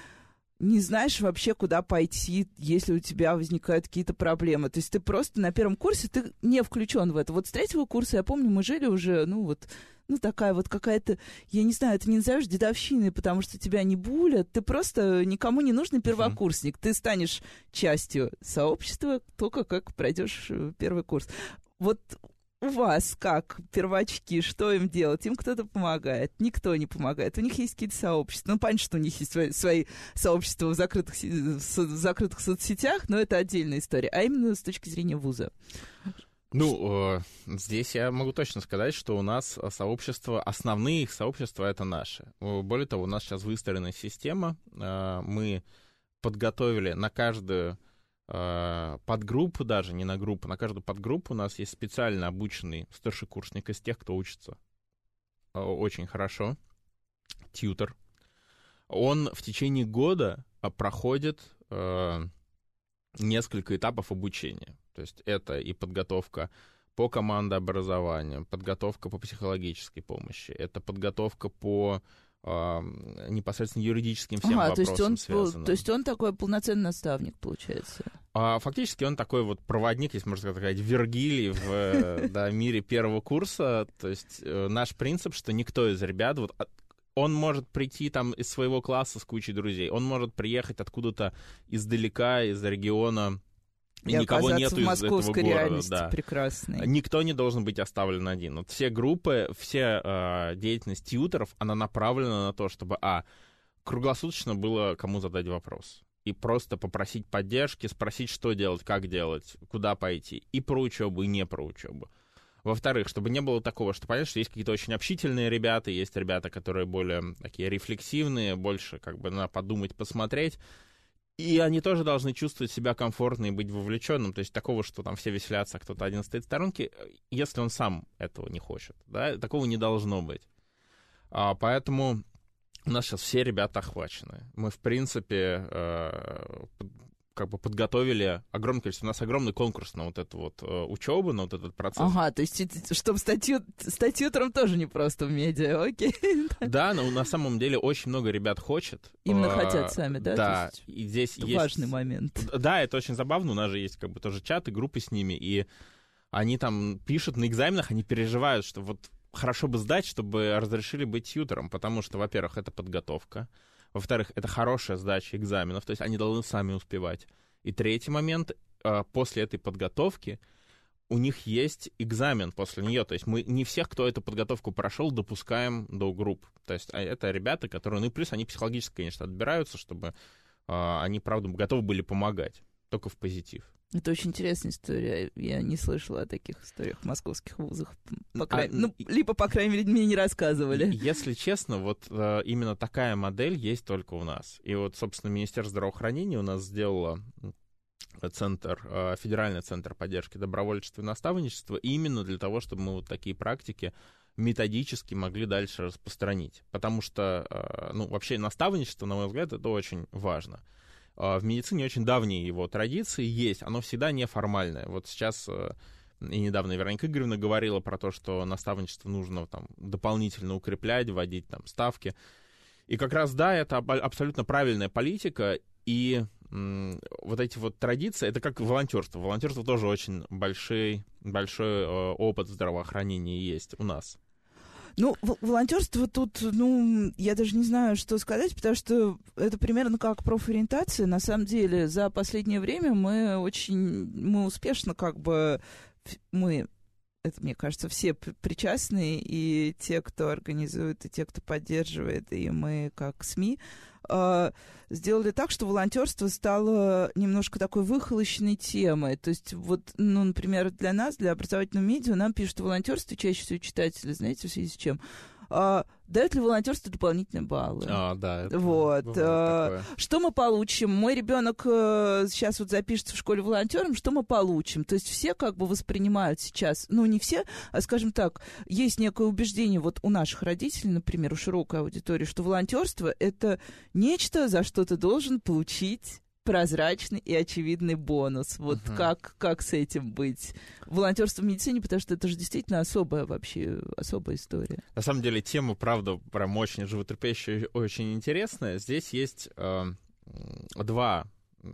не знаешь вообще, куда пойти, если у тебя возникают какие-то проблемы. То есть ты просто на первом курсе, ты не включен в это. Вот с третьего курса, я помню, мы жили уже, ну вот, ну такая вот какая-то, я не знаю, ты не назовешь дедовщиной, потому что тебя не булят. Ты просто никому не нужный первокурсник. Ты станешь частью сообщества только как пройдешь э, первый курс. Вот у вас как первачки, что им делать? Им кто-то помогает, никто не помогает. У них есть какие-то сообщества. Ну, понятно, что у них есть свои, свои сообщества в закрытых, в закрытых соцсетях, но это отдельная история. А именно с точки зрения вуза. Ну, э, здесь я могу точно сказать, что у нас сообщества, основные их сообщества — это наши. Более того, у нас сейчас выстроена система. Э, мы подготовили на каждую Э, подгруппу даже, не на группу, на каждую подгруппу у нас есть специально обученный старшекурсник из тех, кто учится э, очень хорошо, тьютер. Он в течение года э, проходит несколько этапов обучения. То есть это и подготовка по командообразованию, подготовка по психологической помощи, это подготовка по непосредственно юридическим всем ага, вопросам то есть он, связанным. То есть он такой полноценный наставник, получается? А, фактически он такой вот проводник, если можно сказать, Вергилий в э, да, мире первого курса. То есть э, наш принцип, что никто из ребят, вот он может прийти там из своего класса с кучей друзей, он может приехать откуда-то издалека, из региона, и, и никого нету из этого города. Да. прекрасной. Никто не должен быть оставлен один. Вот все группы, все э, деятельность тьютеров, она направлена на то, чтобы, а, круглосуточно было кому задать вопрос. И просто попросить поддержки, спросить, что делать, как делать, куда пойти. И про учебу, и не про учебу. Во-вторых, чтобы не было такого, что, понятно, что есть какие-то очень общительные ребята, есть ребята, которые более такие рефлексивные, больше как бы на подумать, посмотреть. И они тоже должны чувствовать себя комфортно и быть вовлеченным. То есть такого, что там все веселятся, а кто-то один стоит в сторонке, если он сам этого не хочет. Да? Такого не должно быть. А, поэтому у нас сейчас все ребята охвачены. Мы, в принципе, э, как бы подготовили огромное количество. У нас огромный конкурс на вот эту вот э, учебу, на вот этот процесс. Ага, то есть, чтобы статью, статью утром тоже не просто в медиа, окей? Да, но на самом деле очень много ребят хочет. Именно а, хотят сами, да? Да, и здесь это есть... важный момент. Да, это очень забавно, у нас же есть как бы тоже чаты, группы с ними, и они там пишут на экзаменах, они переживают, что вот хорошо бы сдать, чтобы разрешили быть тьютером, потому что, во-первых, это подготовка, во-вторых, это хорошая сдача экзаменов, то есть они должны сами успевать. И третий момент, а, после этой подготовки у них есть экзамен после нее. То есть мы не всех, кто эту подготовку прошел, допускаем до групп. То есть а, это ребята, которые, ну и плюс они психологически, конечно, отбираются, чтобы а, они, правда, готовы были помогать, только в позитив. Это очень интересная история. Я не слышала о таких историях в московских вузах. По край... а, ну, либо, по крайней мере, мне не рассказывали. Если честно, вот э, именно такая модель есть только у нас. И вот, собственно, Министерство здравоохранения у нас сделало центр, э, федеральный центр поддержки добровольчества и наставничества именно для того, чтобы мы вот такие практики методически могли дальше распространить. Потому что, э, ну, вообще наставничество, на мой взгляд, это очень важно. А, в медицине очень давние его традиции есть, оно всегда неформальное. Вот сейчас э, и недавно Вероника Игоревна говорила про то, что наставничество нужно там дополнительно укреплять, вводить там ставки. И как раз, да, это абсолютно правильная политика, и вот эти вот традиции, это как волонтерство. Волонтерство тоже очень большой, большой э, опыт здравоохранения есть у нас. Ну, волонтерство тут, ну, я даже не знаю, что сказать, потому что это примерно как профориентация. На самом деле, за последнее время мы очень, мы успешно как бы, мы это, мне кажется, все причастные, и те, кто организует, и те, кто поддерживает, и мы, как СМИ, сделали так, что волонтерство стало немножко такой выхолощенной темой. То есть, вот, ну, например, для нас, для образовательного медиа, нам пишут волонтерство, чаще всего читатели, знаете, в связи с чем? А, дают ли волонтерство дополнительные баллы. А, да. Это вот. А, что мы получим? Мой ребенок а, сейчас вот запишется в школе волонтером, что мы получим? То есть все как бы воспринимают сейчас, ну не все, а скажем так, есть некое убеждение вот у наших родителей, например, у широкой аудитории, что волонтерство это нечто, за что ты должен получить прозрачный и очевидный бонус. Вот uh-huh. как, как с этим быть? Волонтерство в медицине, потому что это же действительно особая вообще, особая история. На самом деле тема, правда, прям очень животрепещущая, очень интересная. Здесь есть э, два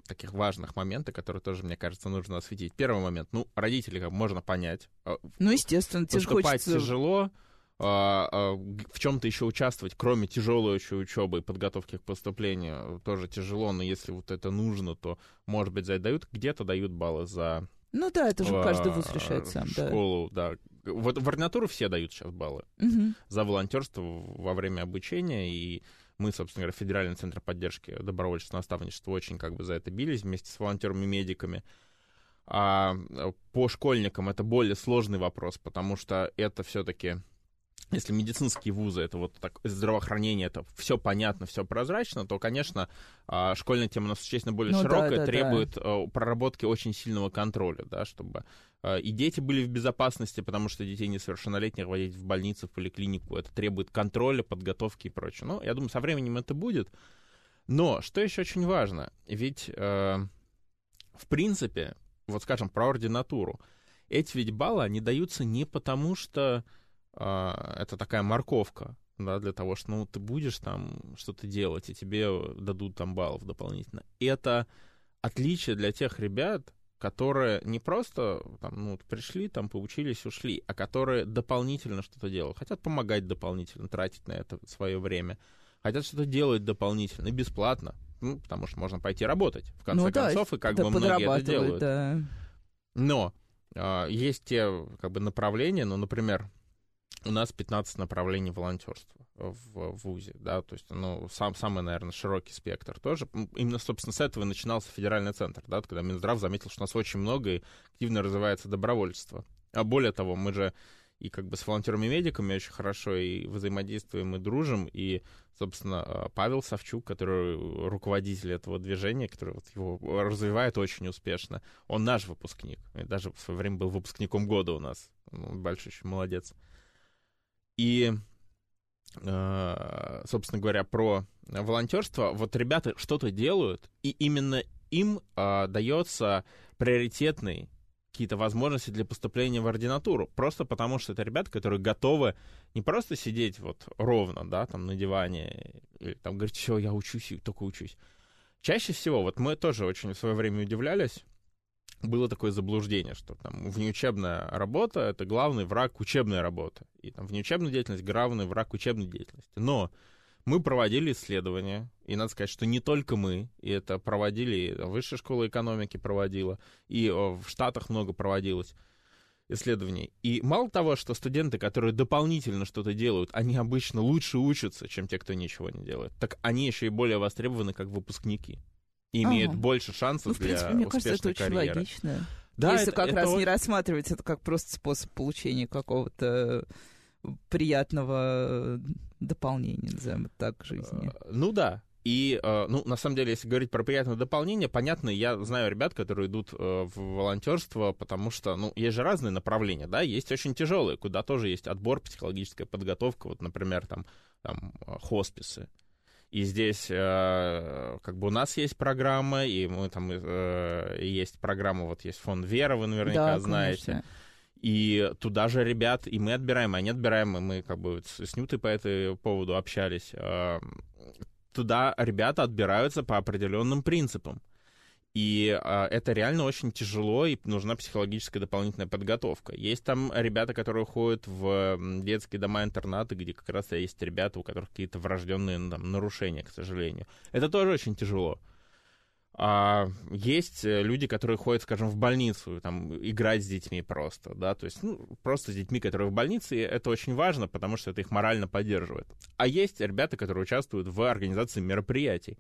таких важных момента, которые тоже, мне кажется, нужно осветить. Первый момент, ну, родители как можно понять. А, ну, естественно, тебе хочется... тяжело, в чем-то еще участвовать, кроме тяжелой учебы и подготовки к поступлению, тоже тяжело, но если вот это нужно, то, может быть, задают, где-то дают баллы за... Ну да, это же каждый вуз решает сам, да. Школу, да. Вот в ординатуру все дают сейчас баллы угу. за волонтерство во время обучения, и мы, собственно говоря, Федеральный центр поддержки добровольческого наставничества очень как бы за это бились вместе с волонтерами-медиками. А по школьникам это более сложный вопрос, потому что это все-таки если медицинские вузы, это вот так, здравоохранение, это все понятно, все прозрачно, то, конечно, а, школьная тема у нас существенно более ну, широкая, да, да, требует да. Э, проработки очень сильного контроля, да, чтобы э, и дети были в безопасности, потому что детей несовершеннолетних водить в больницу, в поликлинику, это требует контроля, подготовки и прочее. Ну, я думаю, со временем это будет. Но, что еще очень важно, ведь, э, в принципе, вот скажем, про ординатуру, эти ведь баллы, они даются не потому, что это такая морковка, да, для того, что, ну, ты будешь там что-то делать, и тебе дадут там баллов дополнительно. Это отличие для тех ребят, которые не просто там, ну, пришли, там, поучились, ушли, а которые дополнительно что-то делают, хотят помогать дополнительно, тратить на это свое время, хотят что-то делать дополнительно, бесплатно, ну, потому что можно пойти работать, в конце ну, концов, да, и как бы многие это делают. Да. Но э, есть те как бы направления, ну, например, у нас 15 направлений волонтерства в, ВУЗе, да, то есть, ну, сам, самый, наверное, широкий спектр тоже. Именно, собственно, с этого и начинался федеральный центр, да, когда Минздрав заметил, что у нас очень много и активно развивается добровольчество. А более того, мы же и как бы с волонтерами-медиками очень хорошо и взаимодействуем, и дружим, и, собственно, а, Павел Савчук, который руководитель этого движения, который вот его развивает очень успешно, он наш выпускник, и даже в свое время был выпускником года у нас, ну, большой еще молодец. И, э, собственно говоря, про волонтерство. Вот ребята что-то делают, и именно им э, дается приоритетный какие-то возможности для поступления в ординатуру. Просто потому, что это ребята, которые готовы не просто сидеть вот ровно, да, там на диване, или там говорить, все, я учусь и только учусь. Чаще всего, вот мы тоже очень в свое время удивлялись, было такое заблуждение, что там внеучебная работа — это главный враг учебной работы. И там внеучебная деятельность — главный враг учебной деятельности. Но мы проводили исследования, и надо сказать, что не только мы, и это проводили, Высшая школа экономики проводила, и в Штатах много проводилось исследований. И мало того, что студенты, которые дополнительно что-то делают, они обычно лучше учатся, чем те, кто ничего не делает, так они еще и более востребованы как выпускники и имеют ага. больше шансов ну, в принципе, для мне успешной кажется, это карьеры. очень логично. Да, Если это, как это раз вот... не рассматривать это как просто способ получения какого-то приятного дополнения, назовем так, жизни. Э, ну да, и, э, ну, на самом деле, если говорить про приятное дополнение, понятно, я знаю ребят, которые идут э, в волонтерство, потому что, ну, есть же разные направления, да, есть очень тяжелые, куда тоже есть отбор, психологическая подготовка, вот, например, там, там хосписы, и здесь э, как бы у нас есть программа, и мы там э, есть программа, вот есть фонд Вера, вы наверняка да, знаете. Конечно. И туда же ребят, и мы отбираем, и они отбираем, и мы как бы с, с Нютой по этому поводу общались. Э, туда ребята отбираются по определенным принципам. И э, это реально очень тяжело, и нужна психологическая дополнительная подготовка. Есть там ребята, которые ходят в детские дома-интернаты, где как раз есть ребята, у которых какие-то врожденные ну, там, нарушения, к сожалению. Это тоже очень тяжело. А есть э, люди, которые ходят, скажем, в больницу, там, играть с детьми просто, да, то есть, ну, просто с детьми, которые в больнице, и это очень важно, потому что это их морально поддерживает. А есть ребята, которые участвуют в организации мероприятий.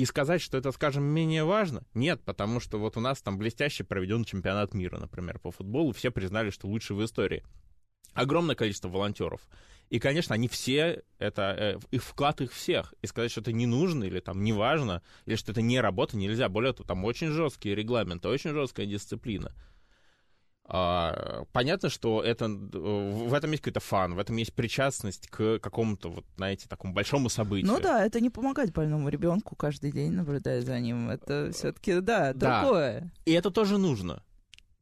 И сказать, что это, скажем, менее важно, нет, потому что вот у нас там блестяще проведен чемпионат мира, например, по футболу, все признали, что лучший в истории. Огромное количество волонтеров. И, конечно, они все, это э, их вклад их всех. И сказать, что это не нужно или там не важно, или что это не работа, нельзя. Более того, там очень жесткие регламенты, очень жесткая дисциплина. А, понятно, что это, в этом есть какой-то фан, в этом есть причастность к какому-то, вот, знаете, такому большому событию. Ну да, это не помогать больному ребенку каждый день наблюдая за ним. Это все-таки, да, да, другое. И это тоже нужно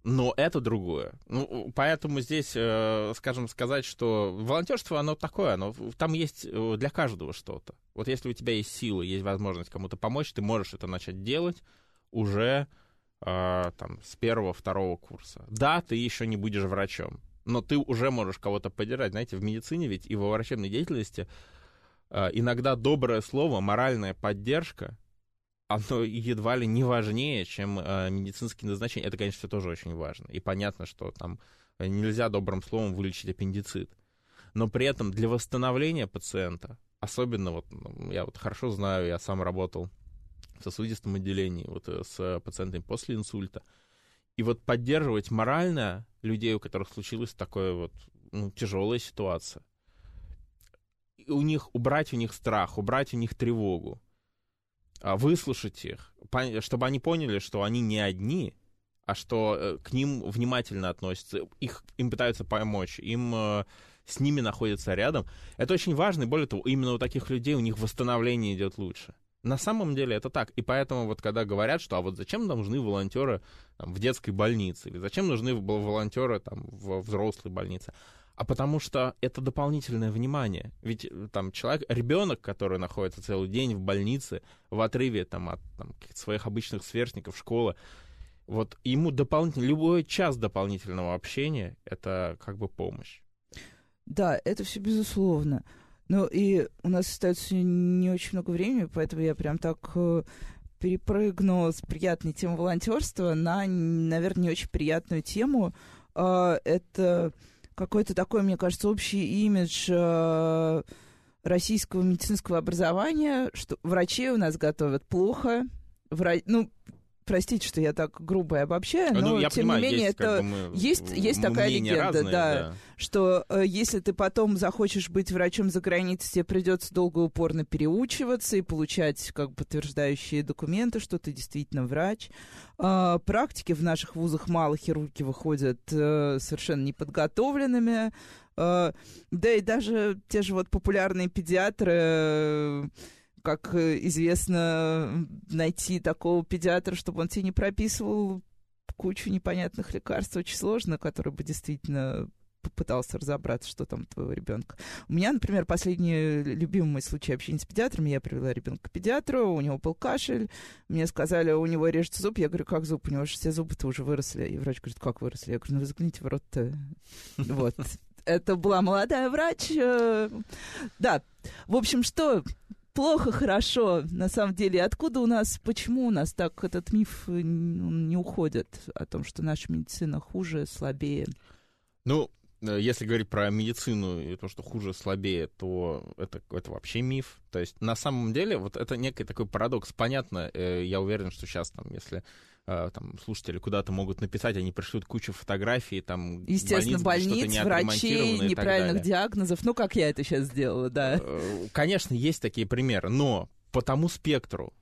но это другое. Ну, поэтому здесь, э, скажем, сказать, что волонтерство, оно такое, оно, там есть э, для каждого что-то. Вот если у тебя есть силы, есть возможность кому-то помочь, ты можешь это начать делать уже э, там, с первого-второго курса. Да, ты еще не будешь врачом, но ты уже можешь кого-то поддержать. Знаете, в медицине ведь и во врачебной деятельности иногда доброе слово, моральная поддержка — оно едва ли не важнее, чем э, медицинские назначения. Это, конечно, тоже очень важно. И понятно, что там нельзя добрым словом вылечить аппендицит. Но при этом для восстановления пациента, особенно вот ну, я вот хорошо знаю, я сам работал сосудистом отделении вот э, с пациентами после инсульта, и вот поддерживать морально людей, у которых случилась такая вот ну, тяжелая ситуация, и у них убрать у них страх, убрать у них тревогу, а, выслушать их, чтобы они поняли, что они не одни, а что э, к ним внимательно относятся, их, им пытаются помочь, им э, с ними находятся рядом. Это очень важно, и более того, именно у таких людей у них восстановление идет лучше. На самом деле это так. И поэтому вот когда говорят, что а вот зачем нужны волонтеры там, в детской больнице, или зачем нужны волонтеры там, в взрослой больнице, а потому что это дополнительное внимание. Ведь э, там человек, ребенок, который находится целый день в больнице, в отрыве там, от там, своих обычных сверстников, школы, вот ему дополнительно, любой час дополнительного общения — это как бы помощь. Да, это все безусловно. Ну и у нас остается не очень много времени, поэтому я прям так э, перепрыгну с приятной темы волонтерства на, наверное, не очень приятную тему. Э, это какой-то такой, мне кажется, общий имидж э, российского медицинского образования, что врачей у нас готовят плохо. Вра... Ну, простите, что я так грубо и обобщаю, ну, но ну, тем понимаю, не менее есть, это как бы мы, есть есть такая легенда, разные, да, да, что э, если ты потом захочешь быть врачом за границей, тебе придется долго и упорно переучиваться и получать как подтверждающие документы, что ты действительно врач. Э, практики в наших вузах мало хирурги выходят э, совершенно неподготовленными. Э, да и даже те же вот популярные педиатры э, как э, известно, найти такого педиатра, чтобы он тебе не прописывал кучу непонятных лекарств, очень сложно, который бы действительно попытался разобраться, что там у твоего ребенка. У меня, например, последний любимый мой случай общения с педиатрами. Я привела ребенка к педиатру, у него был кашель. Мне сказали, у него режется зуб. Я говорю, как зуб? У него же все зубы-то уже выросли. И врач говорит, как выросли? Я говорю, ну вы загляните в рот-то. Вот. Это была молодая врач. Э, да. В общем, что плохо, хорошо, на самом деле. Откуда у нас, почему у нас так этот миф э, не уходит о том, что наша медицина хуже, слабее? Ну, э, если говорить про медицину и то, что хуже, слабее, то это, это вообще миф. То есть на самом деле вот это некий такой парадокс. Понятно, э, я уверен, что сейчас там, если там, слушатели куда-то могут написать, они пришлют кучу фотографий, там, Естественно, больниц, больниц врачей, неправильных диагнозов, ну, как я это сейчас сделала, да. Э, конечно, есть такие примеры, но по тому спектру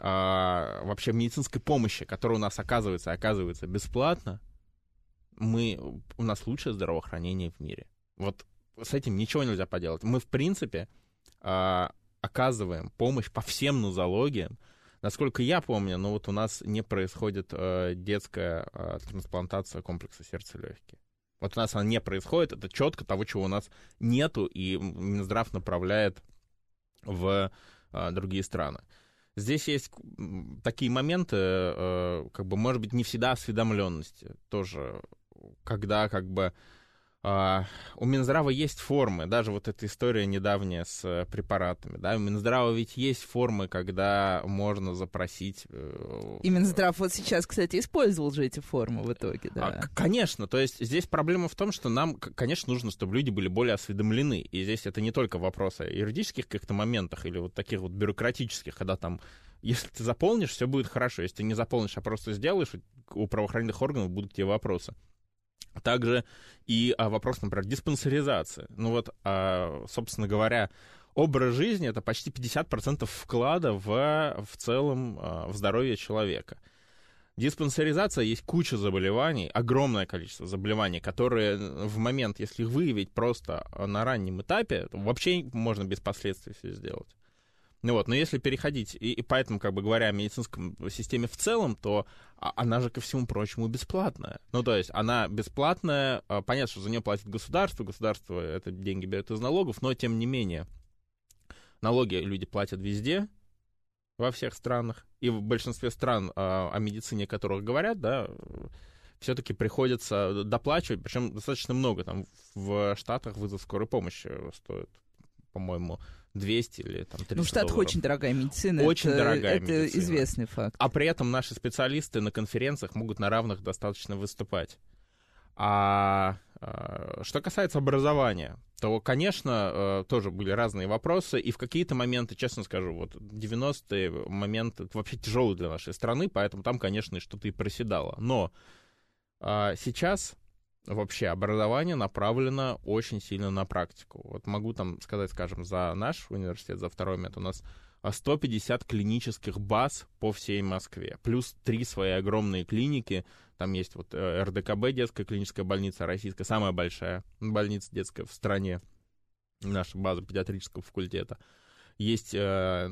а, вообще медицинской помощи, которая у нас оказывается, оказывается бесплатно, мы, у нас лучшее здравоохранение в мире. Вот с этим ничего нельзя поделать. Мы, в принципе, а, оказываем помощь по всем нозологиям, Насколько я помню, ну вот у нас не происходит э, детская э, трансплантация комплекса сердца-легкие. Вот у нас она не происходит, это четко того, чего у нас нету, и Минздрав направляет в а, другие страны. Здесь есть такие моменты, э, как бы, может быть, не всегда осведомленности тоже, когда как бы Uh, у Минздрава есть формы, даже вот эта история недавняя с uh, препаратами, да, у Минздрава ведь есть формы, когда можно запросить... Uh, И Минздрав вот сейчас, кстати, использовал же эти формы в итоге, да. А, конечно, то есть здесь проблема в том, что нам, конечно, нужно, чтобы люди были более осведомлены, и здесь это не только вопрос о юридических каких-то моментах или вот таких вот бюрократических, когда там если ты заполнишь, все будет хорошо. Если ты не заполнишь, а просто сделаешь, у правоохранительных органов будут тебе вопросы. Также и а, вопрос, например, диспансеризации. Ну вот, а, собственно говоря, образ жизни — это почти 50% вклада в, в целом а, в здоровье человека. Диспансеризация есть куча заболеваний, огромное количество заболеваний, которые в момент, если их выявить просто на раннем этапе, вообще можно без последствий все сделать. Ну вот, но если переходить, и, и поэтому, как бы говоря о медицинском системе в целом, то а, она же, ко всему прочему, бесплатная. Ну, то есть она бесплатная, а, понятно, что за нее платит государство, государство это деньги берет из налогов, но тем не менее, налоги люди платят везде, во всех странах, и в большинстве стран, а, о медицине которых говорят, да, все-таки приходится доплачивать, причем достаточно много. Там в Штатах вызов скорой помощи стоит, по-моему, 200 или там 300 Ну, в Штатах долларов. очень дорогая медицина. Очень это, дорогая это медицина. известный факт. А при этом наши специалисты на конференциях могут на равных достаточно выступать. А, а что касается образования, то, конечно, э, тоже были разные вопросы, и в какие-то моменты, честно скажу, вот 90-е моменты вообще тяжелые для нашей страны, поэтому там, конечно, что-то и проседало. Но а, сейчас вообще образование направлено очень сильно на практику. Вот могу там сказать, скажем, за наш университет, за второй мед у нас 150 клинических баз по всей Москве, плюс три свои огромные клиники. Там есть вот э, РДКБ, детская клиническая больница российская, самая большая больница детская в стране, наша база педиатрического факультета есть э,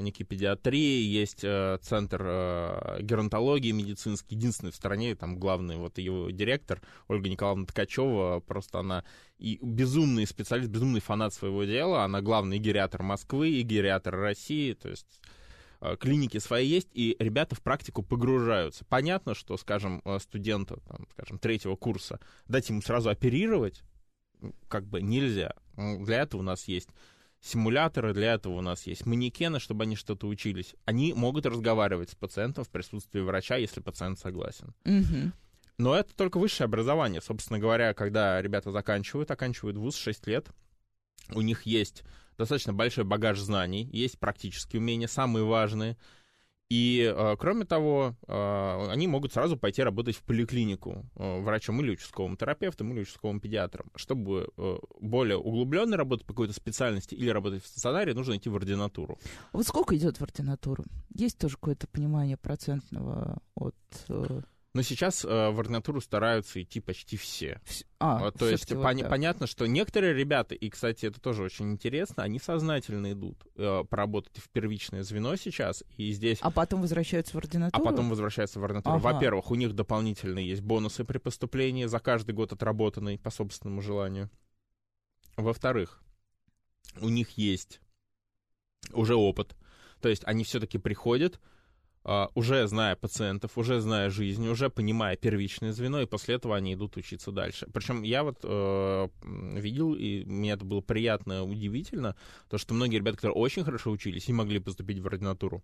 некие педиатрии, есть э, центр э, геронтологии медицинский, единственный в стране, там главный вот его директор Ольга Николаевна Ткачева, просто она и безумный специалист, безумный фанат своего дела, она главный гериатор Москвы и гериатор России, то есть э, клиники свои есть, и ребята в практику погружаются. Понятно, что, скажем, э, студента, там, скажем, третьего курса, дать ему сразу оперировать, как бы нельзя. Для этого у нас есть симуляторы, для этого у нас есть манекены, чтобы они что-то учились. Они могут разговаривать с пациентом в присутствии врача, если пациент согласен. Угу. Но это только высшее образование. Собственно говоря, когда ребята заканчивают, оканчивают вуз 6 лет, у них есть достаточно большой багаж знаний, есть практические умения, самые важные — и, э, кроме того, э, они могут сразу пойти работать в поликлинику э, врачом или участковым терапевтом, или участковым педиатром. Чтобы более углубленно работать по какой-то специальности или работать в стационаре, нужно идти в ординатуру. Вот сколько идет в ординатуру? Есть тоже какое-то понимание процентного от... Но сейчас э, в ординатуру стараются идти почти все. А, то есть пон- вот понятно, что некоторые ребята, и, кстати, это тоже очень интересно, они сознательно идут э, поработать в первичное звено сейчас, и здесь... А потом возвращаются в ординатуру? А потом возвращаются в ординатуру. Ага. Во-первых, у них дополнительные есть бонусы при поступлении за каждый год отработанный по собственному желанию. Во-вторых, у них есть уже опыт. То есть они все-таки приходят, уже зная пациентов, уже зная жизнь, уже понимая первичное звено, и после этого они идут учиться дальше. Причем я вот uh, видел, и мне это было приятно, удивительно, то, что многие ребята, которые очень хорошо учились и могли поступить в ординатуру,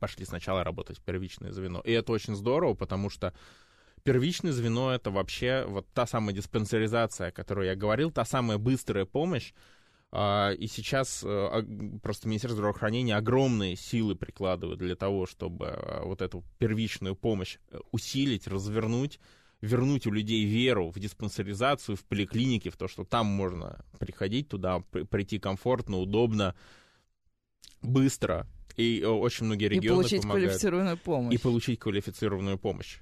пошли сначала работать в первичное звено. И это очень здорово, потому что первичное звено — это вообще вот та самая диспансеризация, о которой я говорил, та самая быстрая помощь, а, и сейчас э, просто Министерство здравоохранения огромные силы прикладывает для того, чтобы э, вот эту первичную помощь э, усилить, развернуть, вернуть у людей веру в диспансеризацию, в поликлинике, в то, что там можно приходить туда, прийти комфортно, удобно, быстро. И очень многие регионы И получить помогают. квалифицированную помощь. И получить квалифицированную помощь.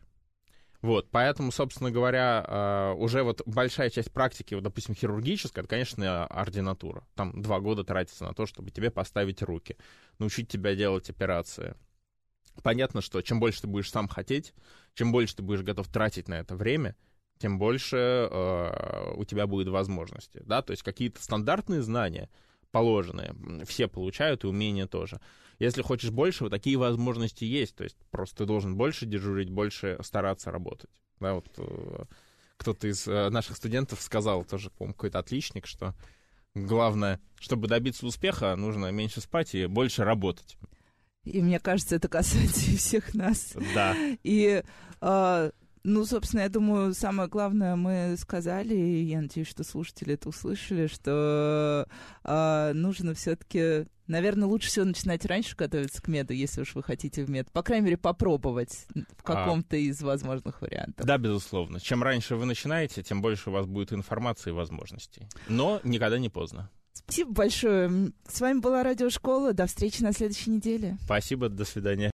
Вот, поэтому, собственно говоря, а, уже вот большая часть практики, вот, допустим, хирургическая, это, конечно, ординатура. Там два года тратится на то, чтобы тебе поставить руки, научить тебя делать операции. Понятно, что чем больше ты будешь сам хотеть, чем больше ты будешь готов тратить на это время, тем больше э, у тебя будет возможности, да, то есть какие-то стандартные знания, положенные. Все получают, и умения тоже. Если хочешь большего, такие возможности есть. То есть просто ты должен больше дежурить, больше стараться работать. Да, вот э, кто-то из э, наших студентов сказал, тоже, по-моему, какой-то отличник, что главное, чтобы добиться успеха, нужно меньше спать и больше работать. И мне кажется, это касается и всех нас. Да. И э, ну, собственно, я думаю, самое главное мы сказали, и я надеюсь, что слушатели это услышали, что э, нужно все-таки, наверное, лучше всего начинать раньше готовиться к меду, если уж вы хотите в мед. По крайней мере, попробовать в каком-то а, из возможных вариантов. Да, безусловно. Чем раньше вы начинаете, тем больше у вас будет информации и возможностей. Но никогда не поздно. Спасибо большое. С вами была Радиошкола. До встречи на следующей неделе. Спасибо, до свидания.